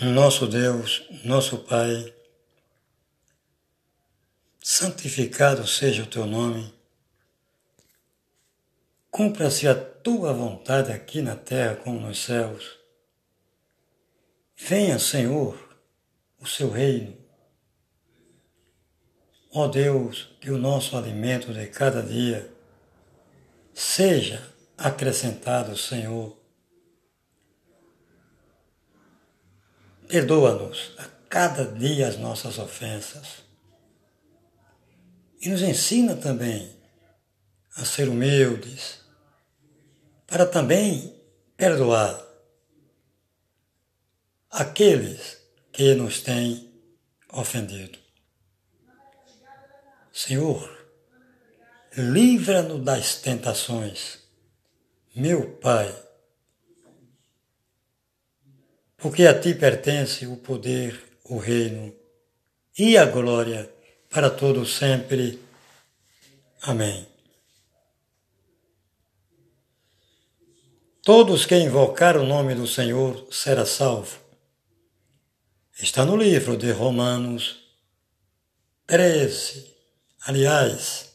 Nosso Deus, nosso Pai, santificado seja o teu nome, cumpra-se a tua vontade aqui na terra como nos céus. Venha, Senhor, o seu reino. Ó Deus, que o nosso alimento de cada dia seja acrescentado, Senhor, Perdoa-nos a cada dia as nossas ofensas. E nos ensina também a ser humildes, para também perdoar aqueles que nos têm ofendido. Senhor, livra-nos das tentações. Meu Pai, porque a ti pertence o poder, o reino e a glória para todo sempre. Amém. Todos que invocar o nome do Senhor será salvo. Está no livro de Romanos 13, aliás,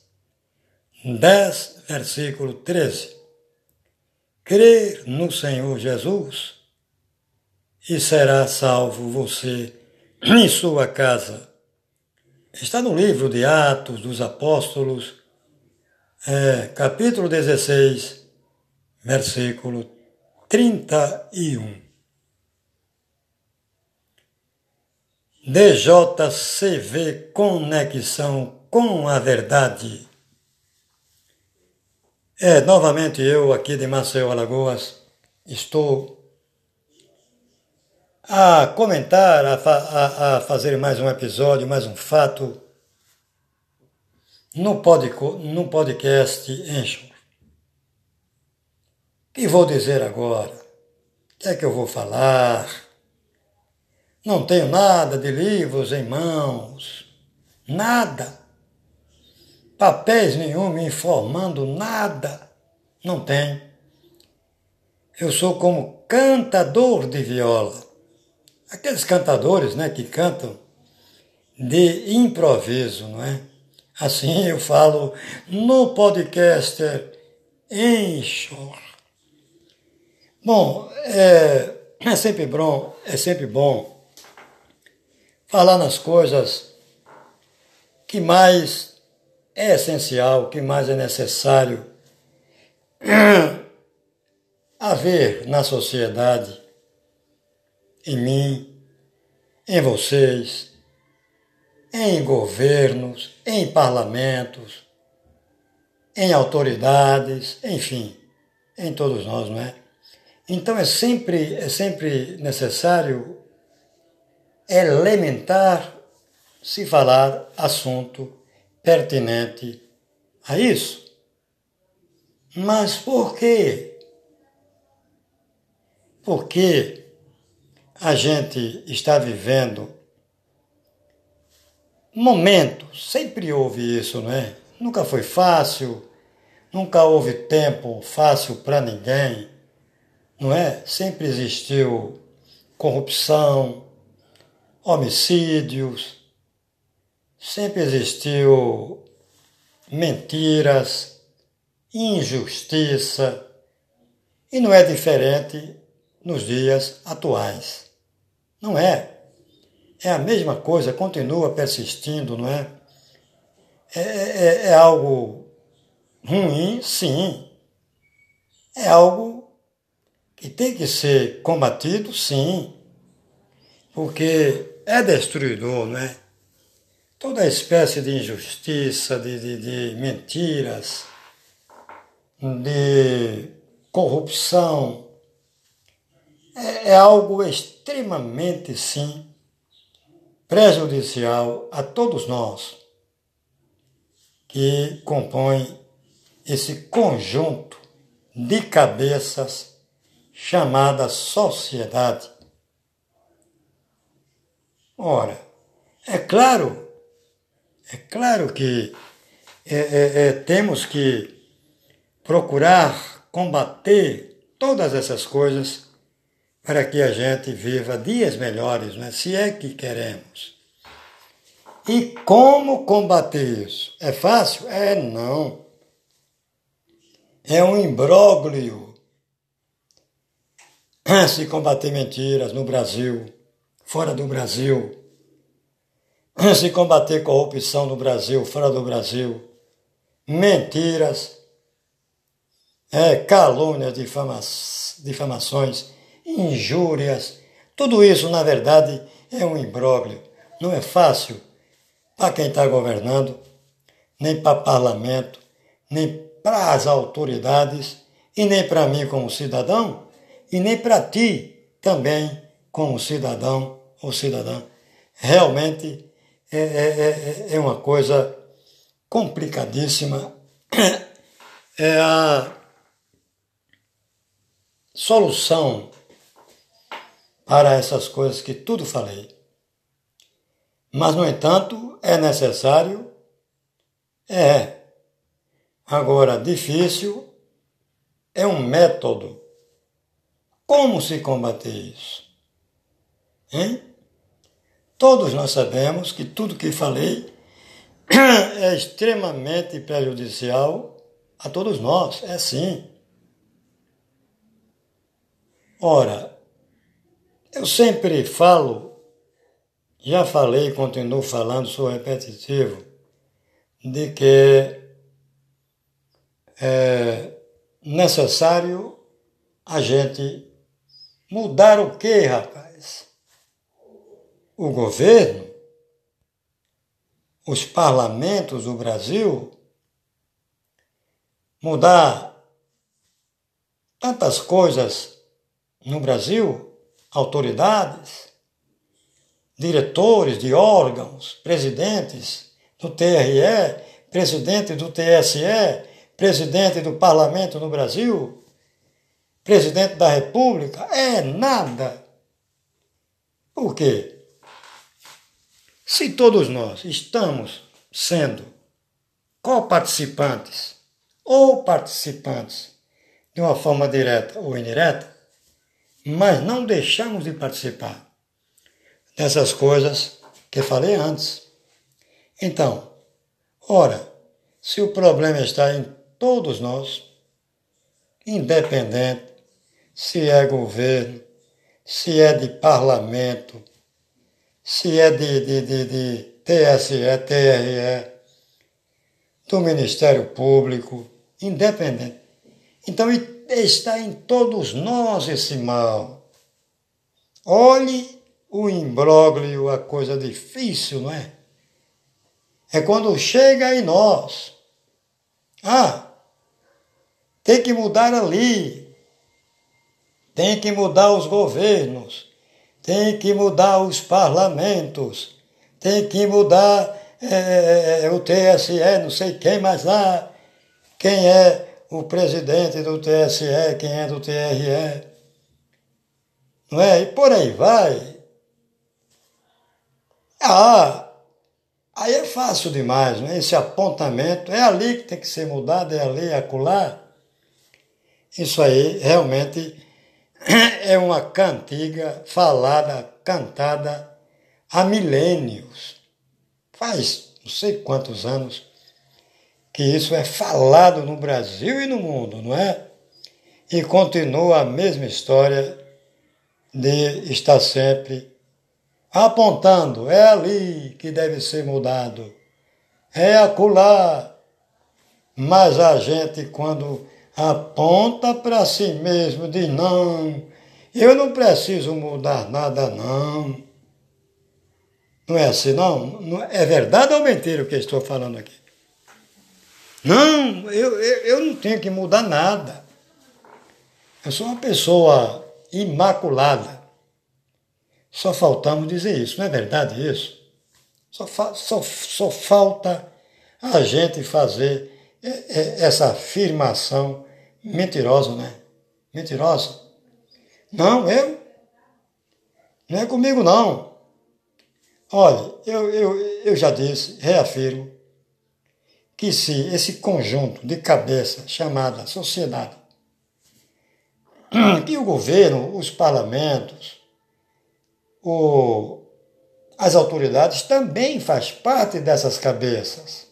10, versículo 13. Crer no Senhor Jesus e será salvo você em sua casa. Está no livro de Atos dos Apóstolos, é, capítulo 16, versículo 31. DJCV Conexão com a Verdade. É, novamente eu aqui de Maceió, Alagoas, estou a comentar, a, a, a fazer mais um episódio, mais um fato no, pod, no podcast Encho. O que vou dizer agora? O que é que eu vou falar? Não tenho nada de livros em mãos, nada. Papéis nenhum me informando nada. Não tem. Eu sou como cantador de viola aqueles cantadores né, que cantam de improviso, não é? Assim eu falo no podcaster Enxor. Bom, é, é sempre bom, é sempre bom falar nas coisas que mais é essencial, que mais é necessário haver na sociedade em mim, em vocês, em governos, em parlamentos, em autoridades, enfim, em todos nós, não é? Então é sempre, é sempre necessário elementar se falar assunto pertinente a isso. Mas por quê? Porque a gente está vivendo momentos, sempre houve isso, não é? Nunca foi fácil, nunca houve tempo fácil para ninguém, não é? Sempre existiu corrupção, homicídios, sempre existiu mentiras, injustiça, e não é diferente nos dias atuais. Não é. É a mesma coisa, continua persistindo, não é? É, é, é algo ruim, sim. É algo que tem que ser combatido, sim. Porque é destruidor, não é? Toda espécie de injustiça, de, de, de mentiras, de corrupção, é, é algo extremamente, sim, prejudicial a todos nós que compõem esse conjunto de cabeças chamada sociedade. Ora, é claro, é claro que é, é, é, temos que procurar combater todas essas coisas para que a gente viva dias melhores, né? se é que queremos. E como combater isso? É fácil? É não. É um imbróglio se combater mentiras no Brasil, fora do Brasil, se combater corrupção no Brasil, fora do Brasil, mentiras, é, calúnias, difama, difamações, injúrias, tudo isso, na verdade, é um imbróglio. Não é fácil para quem está governando, nem para parlamento, nem para as autoridades, e nem para mim como cidadão, e nem para ti também como cidadão ou cidadã. Realmente é, é, é, é uma coisa complicadíssima. É a solução para essas coisas que tudo falei. Mas, no entanto, é necessário? É. Agora, difícil é um método. Como se combater isso? Hein? Todos nós sabemos que tudo que falei é extremamente prejudicial a todos nós, é sim. Ora, eu sempre falo, já falei e continuo falando, sou repetitivo, de que é necessário a gente mudar o quê, rapaz? O governo, os parlamentos do Brasil, mudar tantas coisas no Brasil, autoridades, diretores de órgãos, presidentes do TRE, presidente do TSE, presidente do parlamento no Brasil, presidente da República, é nada. Por quê? Se todos nós estamos sendo coparticipantes ou participantes de uma forma direta ou indireta, mas não deixamos de participar dessas coisas que falei antes. Então, ora, se o problema está em todos nós, independente se é governo, se é de parlamento, se é de, de, de, de TSE, TRE, do Ministério Público, independente. Então, está em todos nós esse mal. Olhe o imbróglio, a coisa difícil, não é? É quando chega em nós. Ah, tem que mudar ali. Tem que mudar os governos. Tem que mudar os parlamentos. Tem que mudar é, o TSE, não sei quem mais lá. Quem é o presidente do TSE, quem é do TRE, não é? E por aí vai. Ah, aí é fácil demais, não é? Esse apontamento, é ali que tem que ser mudado, é ali, é acolá. Isso aí realmente é uma cantiga falada, cantada há milênios. Faz não sei quantos anos que isso é falado no Brasil e no mundo, não é? E continua a mesma história de estar sempre apontando, é ali que deve ser mudado, é acolá. Mas a gente, quando aponta para si mesmo, diz: não, eu não preciso mudar nada, não. Não é assim, não? É verdade ou mentira o que estou falando aqui? Não, eu, eu, eu não tenho que mudar nada. Eu sou uma pessoa imaculada. Só faltamos dizer isso, não é verdade isso? Só, só, só falta a gente fazer essa afirmação mentirosa, né? Mentirosa. Não, eu. Não é comigo, não. Olha, eu, eu, eu já disse, reafirmo, que se esse conjunto de cabeça chamada sociedade que o governo, os parlamentos, o, as autoridades também faz parte dessas cabeças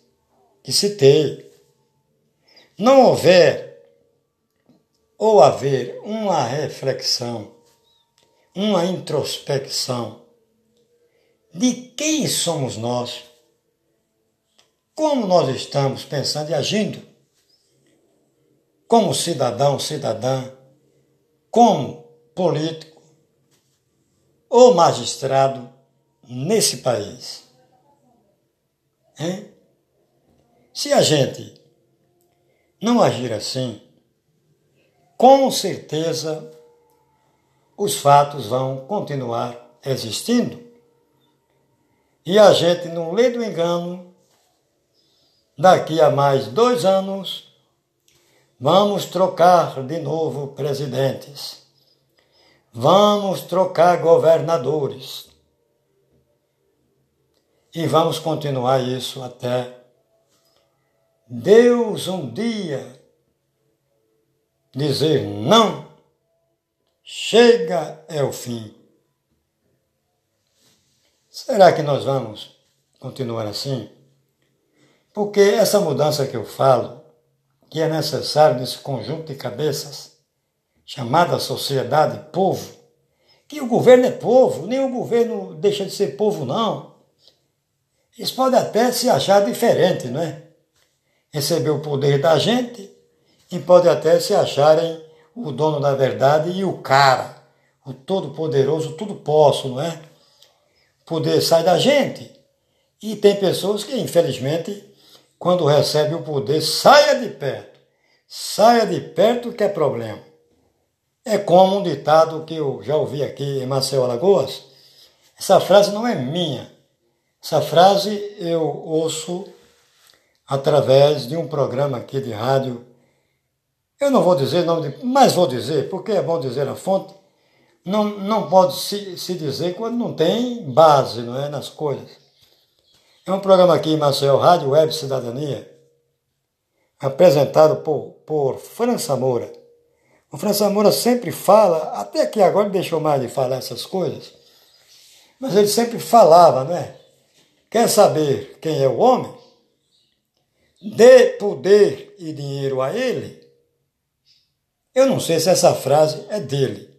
que citei. Não houver ou haver uma reflexão, uma introspecção de quem somos nós, como nós estamos pensando e agindo, como cidadão, cidadã, como político ou magistrado nesse país. Hein? Se a gente não agir assim, com certeza os fatos vão continuar existindo. E a gente não lê do engano, daqui a mais dois anos, vamos trocar de novo presidentes, vamos trocar governadores, e vamos continuar isso até Deus um dia dizer não, chega é o fim. Será que nós vamos continuar assim? Porque essa mudança que eu falo, que é necessário nesse conjunto de cabeças, chamada sociedade povo, que o governo é povo, nem o governo deixa de ser povo, não. Eles podem até se achar diferente, não é? Receber o poder da gente e podem até se acharem o dono da verdade e o cara, o todo-poderoso, tudo posso, não é? O poder sai da gente. E tem pessoas que, infelizmente, quando recebe o poder, saia de perto. Saia de perto que é problema. É como um ditado que eu já ouvi aqui em Maceió, Alagoas. Essa frase não é minha, essa frase eu ouço através de um programa aqui de rádio. Eu não vou dizer nome de, mas vou dizer, porque é bom dizer a fonte. Não, não pode se, se dizer quando não tem base não é, nas coisas. É um programa aqui Maceió, Rádio Web Cidadania, apresentado por, por França Moura. O França Moura sempre fala, até que agora ele deixou mais de falar essas coisas, mas ele sempre falava, não é? Quer saber quem é o homem? Dê poder e dinheiro a ele. Eu não sei se essa frase é dele,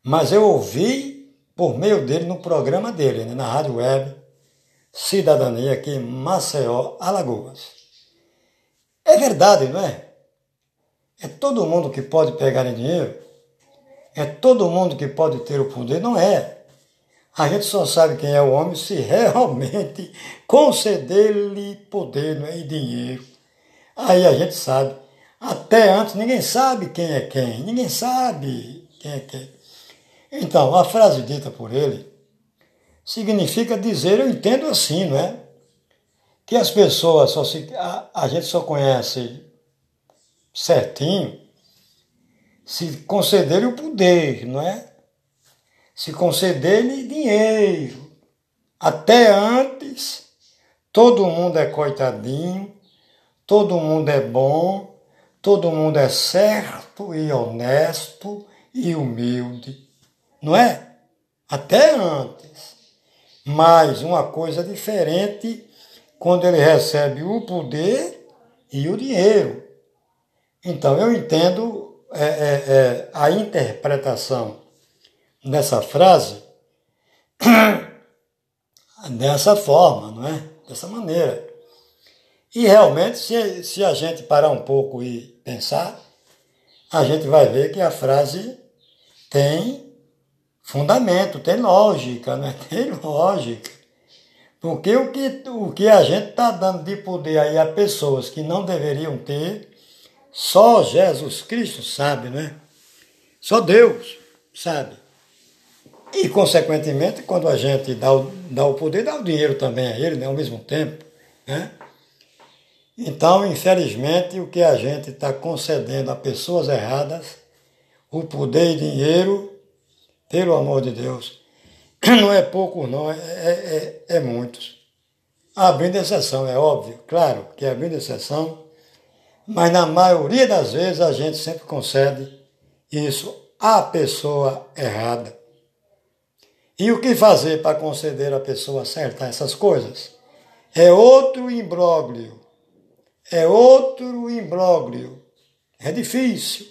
mas eu ouvi por meio dele no programa dele, né, na Rádio Web Cidadania, aqui em Maceió, Alagoas. É verdade, não é? É todo mundo que pode pegar em dinheiro? É todo mundo que pode ter o poder? Não é. A gente só sabe quem é o homem se realmente conceder-lhe poder né, e dinheiro. Aí a gente sabe. Até antes ninguém sabe quem é quem, ninguém sabe quem é quem. Então, a frase dita por ele significa dizer, eu entendo assim, não é? Que as pessoas só se. A, a gente só conhece certinho se concederem o poder, não é? se conceder-lhe dinheiro. Até antes, todo mundo é coitadinho, todo mundo é bom, todo mundo é certo e honesto e humilde. Não é? Até antes. Mas uma coisa diferente quando ele recebe o poder e o dinheiro. Então eu entendo é, é, é, a interpretação nessa frase dessa forma, não é? Dessa maneira. E realmente, se, se a gente parar um pouco e pensar, a gente vai ver que a frase tem fundamento, tem lógica, né? Tem lógica. Porque o que, o que a gente está dando de poder aí a pessoas que não deveriam ter, só Jesus Cristo sabe, né? Só Deus sabe. E, consequentemente, quando a gente dá o, dá o poder, dá o dinheiro também a ele, né, ao mesmo tempo. Né? Então, infelizmente, o que a gente está concedendo a pessoas erradas, o poder e dinheiro, pelo amor de Deus, não é pouco, não, é, é, é, é muitos. Abrindo exceção, é óbvio, claro que é abrindo exceção, mas na maioria das vezes a gente sempre concede isso à pessoa errada. E o que fazer para conceder à pessoa certa essas coisas? É outro imbróglio. É outro imbróglio. É difícil.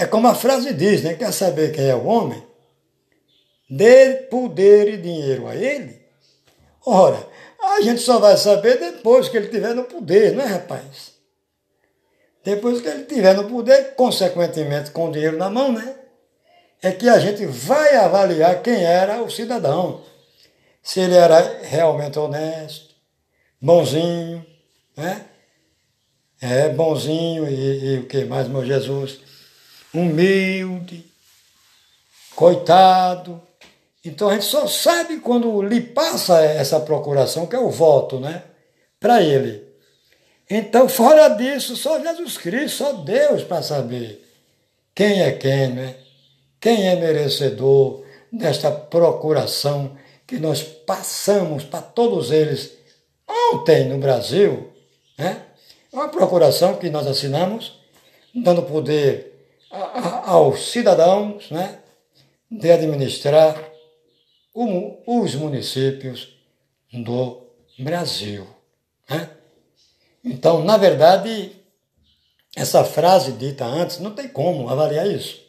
É como a frase diz, né? Quer saber quem é o homem? Dê poder e dinheiro a ele. Ora, a gente só vai saber depois que ele estiver no poder, não é, rapaz? Depois que ele estiver no poder, consequentemente com o dinheiro na mão, né? É que a gente vai avaliar quem era o cidadão. Se ele era realmente honesto, bonzinho, né? É, bonzinho e, e o que mais, meu Jesus? Humilde, coitado. Então a gente só sabe quando lhe passa essa procuração, que é o voto, né? Para ele. Então, fora disso, só Jesus Cristo, só Deus para saber quem é quem, né? Quem é merecedor desta procuração que nós passamos para todos eles ontem no Brasil, né? Uma procuração que nós assinamos, dando poder aos cidadãos, né? De administrar os municípios do Brasil. Né? Então, na verdade, essa frase dita antes não tem como avaliar isso.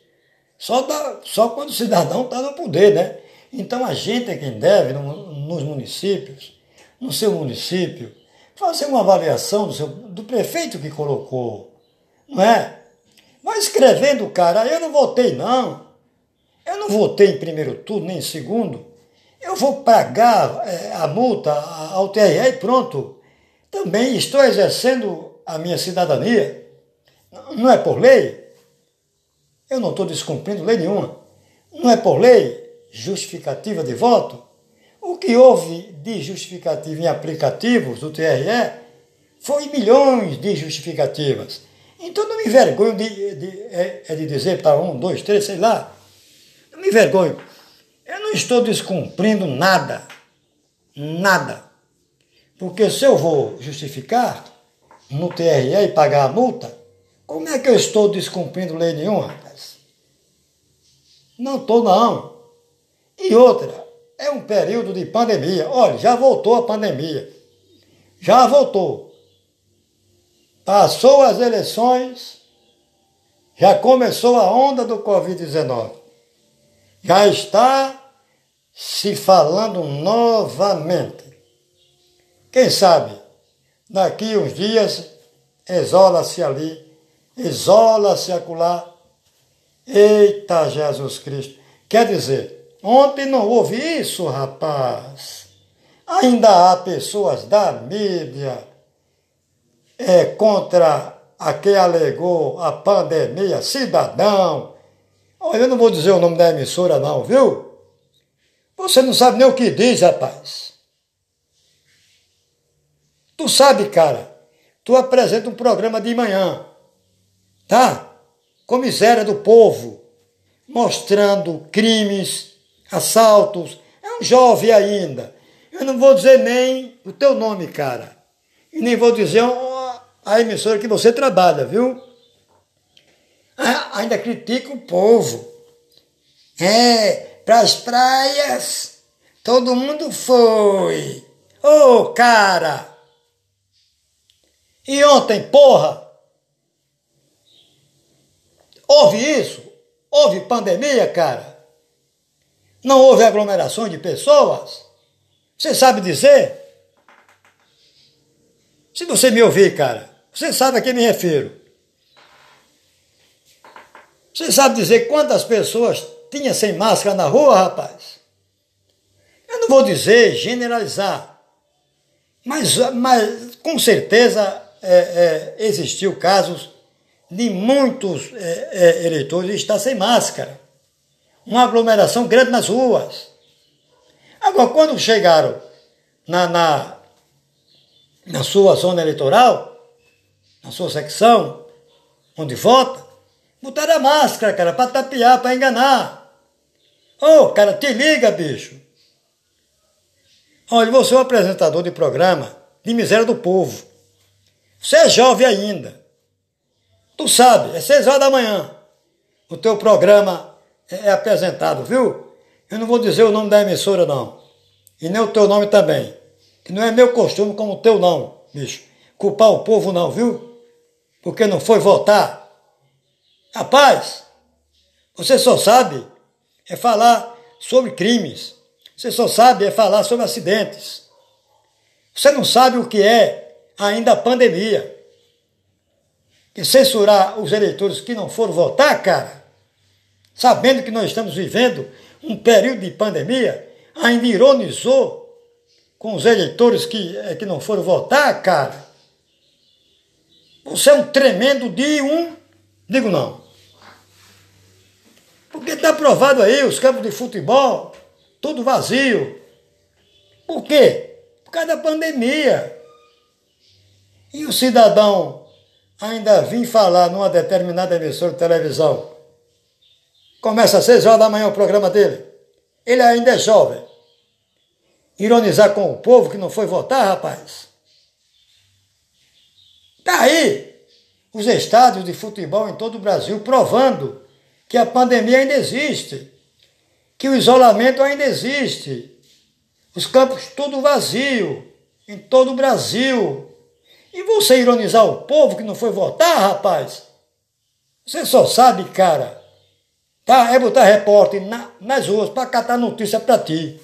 Só, dá, só quando o cidadão está no poder, né? Então a gente é quem deve, no, nos municípios, no seu município, fazer uma avaliação do, seu, do prefeito que colocou, não é? Vai escrevendo, cara, eu não votei não. Eu não votei em primeiro turno, nem em segundo. Eu vou pagar é, a multa ao TRE e pronto também estou exercendo a minha cidadania. Não é por lei. Eu não estou descumprindo lei nenhuma. Não é por lei justificativa de voto. O que houve de justificativa em aplicativos do TRE foi milhões de justificativas. Então não me vergonho de, de, é, é de dizer para um, dois, três, sei lá. Não me vergonho. Eu não estou descumprindo nada. Nada. Porque se eu vou justificar no TRE e pagar a multa, como é que eu estou descumprindo lei nenhuma, rapaz? Não estou, não. E outra, é um período de pandemia. Olha, já voltou a pandemia. Já voltou. Passou as eleições, já começou a onda do Covid-19. Já está se falando novamente. Quem sabe, daqui uns dias, isola-se ali, isola-se acolá. Eita Jesus Cristo! Quer dizer, ontem não houve isso, rapaz. Ainda há pessoas da mídia é, contra a que alegou a pandemia, cidadão. Olha, eu não vou dizer o nome da emissora, não, viu? Você não sabe nem o que diz, rapaz. Tu sabe, cara, tu apresenta um programa de manhã, tá? Com miséria do povo, mostrando crimes, assaltos. É um jovem ainda. Eu não vou dizer nem o teu nome, cara. E nem vou dizer a emissora que você trabalha, viu? ainda critica o povo. É, para as praias, todo mundo foi. Ô, oh, cara! E ontem, porra! Houve isso? Houve pandemia, cara? Não houve aglomerações de pessoas? Você sabe dizer? Se você me ouvir, cara, você sabe a quem me refiro. Você sabe dizer quantas pessoas tinha sem máscara na rua, rapaz? Eu não vou dizer generalizar, mas, mas com certeza é, é, existiu casos de muitos é, é, eleitores estar sem máscara. Uma aglomeração grande nas ruas. Agora, quando chegaram na, na, na sua zona eleitoral, na sua secção, onde vota, botaram a máscara, cara, para tapear, para enganar. Ô, oh, cara, te liga, bicho. Olha, você é um apresentador de programa de miséria do povo. Você é jovem ainda. Tu sabe, é seis horas da manhã. o teu programa é, é apresentado, viu? Eu não vou dizer o nome da emissora, não. E nem o teu nome também. Que não é meu costume como o teu não, bicho. Culpar o povo não, viu? Porque não foi votar. Rapaz, você só sabe é falar sobre crimes. Você só sabe é falar sobre acidentes. Você não sabe o que é ainda a pandemia. E censurar os eleitores que não foram votar, cara, sabendo que nós estamos vivendo um período de pandemia, ainda ironizou com os eleitores que, eh, que não foram votar, cara. Você é um tremendo de um. Digo não. Porque está provado aí os campos de futebol, tudo vazio. Por quê? Por causa da pandemia. E o cidadão ainda vir falar numa determinada emissora de televisão. Começa às seis horas da manhã o programa dele. Ele ainda é jovem. Ironizar com o povo que não foi votar, rapaz. Tá aí os estádios de futebol em todo o Brasil provando que a pandemia ainda existe, que o isolamento ainda existe, os campos tudo vazio em todo o Brasil. E você ironizar o povo que não foi votar, rapaz? Você só sabe, cara, tá? É botar repórter na, nas ruas para catar notícia para ti.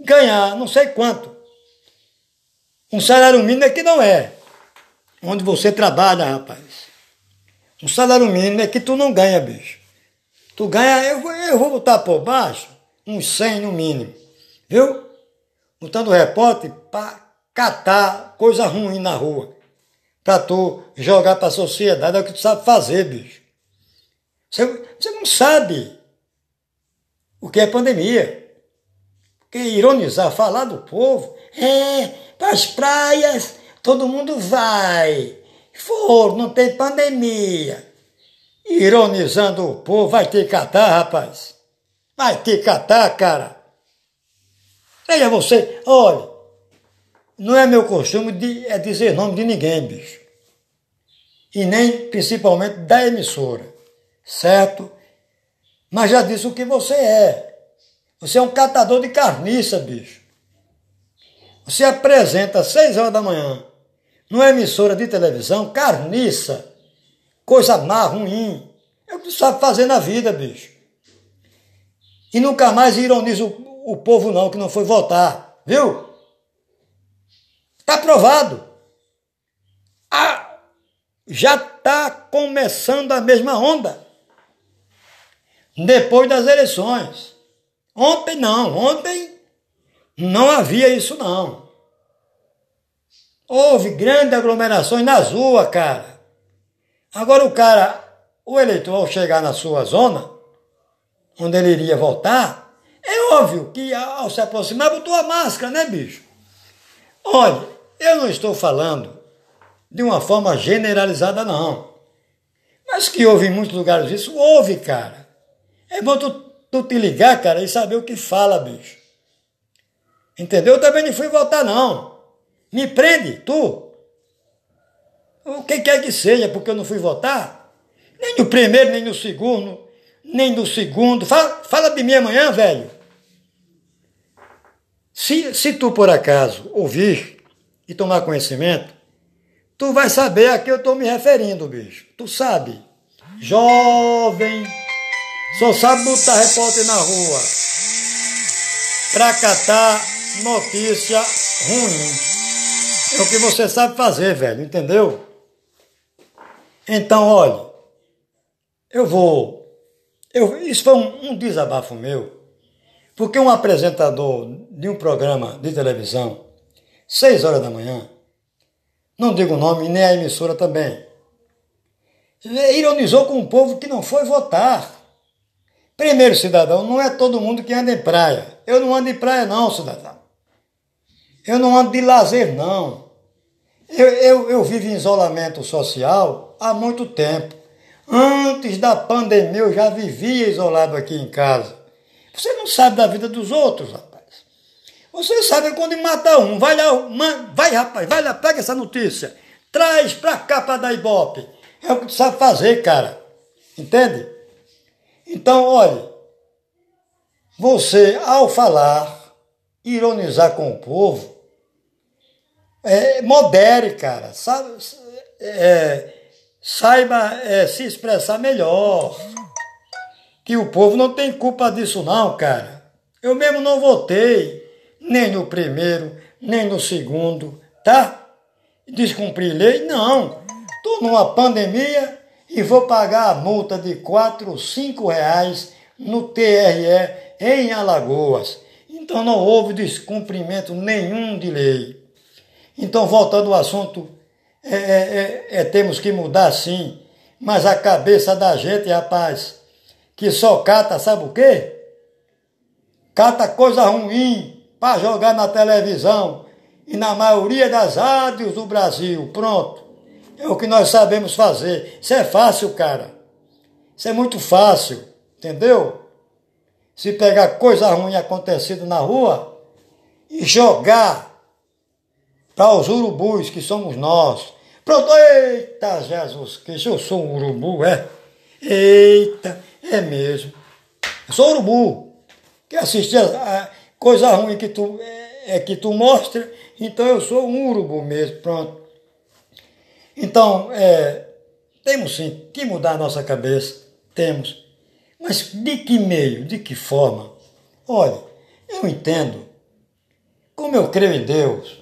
Ganhar não sei quanto. Um salário mínimo é que não é. Onde você trabalha, rapaz. Um salário mínimo é que tu não ganha, bicho. Tu ganha, eu, eu vou botar por baixo uns 100 no mínimo, viu? Botando repórter para catar coisa ruim na rua. Para tu jogar para a sociedade, é o que tu sabe fazer, bicho. Você, você não sabe o que é pandemia. Que ironizar, falar do povo. É, para as praias, todo mundo vai. For, não tem pandemia ironizando o povo, vai que catar, rapaz. Vai que catar, cara. Veja você, olha, não é meu costume de, é dizer nome de ninguém, bicho. E nem principalmente da emissora, certo? Mas já disse o que você é. Você é um catador de carniça, bicho. Você apresenta às seis horas da manhã numa emissora de televisão carniça coisa má, ruim. É o que sabe fazer na vida, bicho. E nunca mais ironiza o, o povo, não, que não foi votar. Viu? Está aprovado. Ah, já está começando a mesma onda. Depois das eleições. Ontem não, ontem não havia isso não. Houve grandes aglomerações nas ruas, cara. Agora o cara, o eleitor, ao chegar na sua zona, onde ele iria votar, é óbvio que ao se aproximar botou a máscara, né, bicho? Olha, eu não estou falando de uma forma generalizada, não. Mas que houve em muitos lugares isso, houve, cara. É bom tu, tu te ligar, cara, e saber o que fala, bicho. Entendeu? Eu também não fui votar, não. Me prende, tu. O que quer que seja, porque eu não fui votar? Nem no primeiro, nem no segundo, nem no segundo. Fala, fala de mim amanhã, velho. Se, se tu, por acaso, ouvir e tomar conhecimento, tu vai saber a que eu estou me referindo, bicho. Tu sabe. Jovem, só sabe botar repórter na rua pra catar notícia ruim. É o que você sabe fazer, velho, entendeu? Então, olha, eu vou. Eu, isso foi um, um desabafo meu, porque um apresentador de um programa de televisão, seis horas da manhã, não digo o nome nem a emissora também, ironizou com um povo que não foi votar. Primeiro, cidadão, não é todo mundo que anda em praia. Eu não ando em praia, não, cidadão. Eu não ando de lazer, não. Eu, eu, eu vivo em isolamento social há muito tempo. Antes da pandemia eu já vivia isolado aqui em casa. Você não sabe da vida dos outros, rapaz. Você sabe quando mata um. Vai lá, vai rapaz, vai lá, pega essa notícia. Traz pra cá pra dar ibope. É o que tu sabe fazer, cara. Entende? Então, olhe, você, ao falar, ironizar com o povo, é, modere, cara. Sabe, é, saiba é, se expressar melhor. Que o povo não tem culpa disso, não, cara. Eu mesmo não votei, nem no primeiro, nem no segundo, tá? Descumprir lei? Não. Estou numa pandemia e vou pagar a multa de 4, 5 reais no TRE em Alagoas. Então não houve descumprimento nenhum de lei. Então, voltando ao assunto, é, é, é, é temos que mudar sim, mas a cabeça da gente, rapaz, que só cata, sabe o quê? Cata coisa ruim para jogar na televisão e na maioria das rádios do Brasil. Pronto. É o que nós sabemos fazer. Isso é fácil, cara. Isso é muito fácil, entendeu? Se pegar coisa ruim acontecida na rua e jogar para os urubus, que somos nós. Pronto, eita Jesus Cristo, eu sou um urubu, é? Eita, é mesmo. Eu sou urubu. Quer assistir a, a coisa ruim que tu, é, é, que tu mostra, então eu sou um urubu mesmo, pronto. Então, é, temos sim que mudar a nossa cabeça, temos. Mas de que meio, de que forma? Olha, eu entendo. Como eu creio em Deus,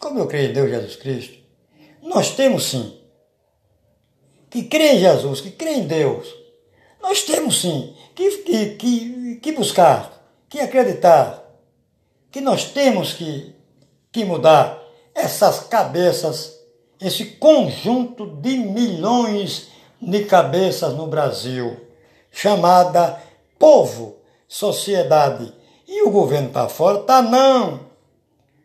como eu creio em Deus Jesus Cristo, nós temos sim que crer em Jesus, que crer em Deus. Nós temos sim que, que, que, que buscar, que acreditar, que nós temos que, que mudar essas cabeças, esse conjunto de milhões de cabeças no Brasil, chamada povo, sociedade. E o governo para fora tá não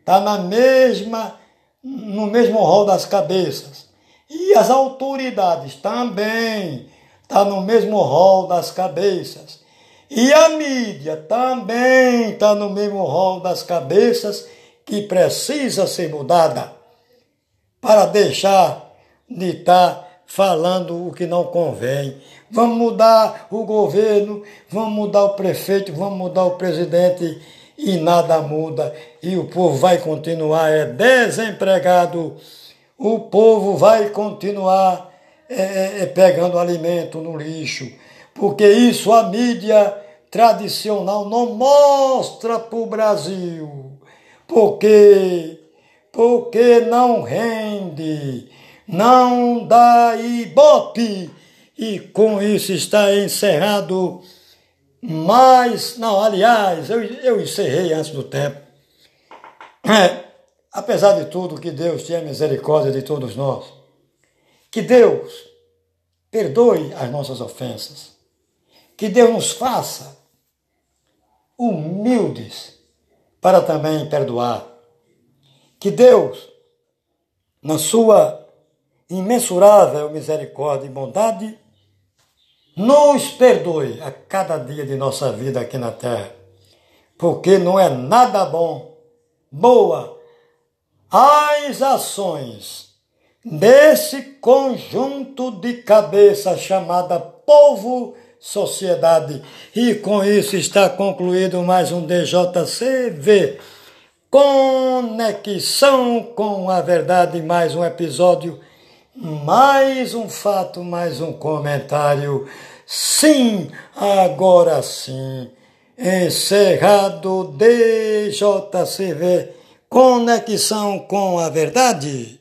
está na mesma, no mesmo rol das cabeças. E as autoridades também está no mesmo rol das cabeças. E a mídia também está no mesmo rol das cabeças que precisa ser mudada para deixar de estar tá falando o que não convém. Vamos mudar o governo, vamos mudar o prefeito, vamos mudar o presidente e nada muda e o povo vai continuar é desempregado, o povo vai continuar é, é, é, pegando alimento no lixo, porque isso a mídia tradicional não mostra para o Brasil. Porque, porque não rende, não dá ibope. E com isso está encerrado mas, não, aliás, eu, eu encerrei antes do tempo. É, apesar de tudo, que Deus tenha misericórdia de todos nós. Que Deus perdoe as nossas ofensas. Que Deus nos faça humildes para também perdoar. Que Deus, na sua imensurável misericórdia e bondade, nos perdoe a cada dia de nossa vida aqui na terra, porque não é nada bom, boa, as ações desse conjunto de cabeça chamada povo sociedade. E com isso está concluído mais um DJCV. Conexão com a verdade, mais um episódio mais um fato, mais um comentário. Sim, agora sim. Encerrado DJCV Conexão com a Verdade.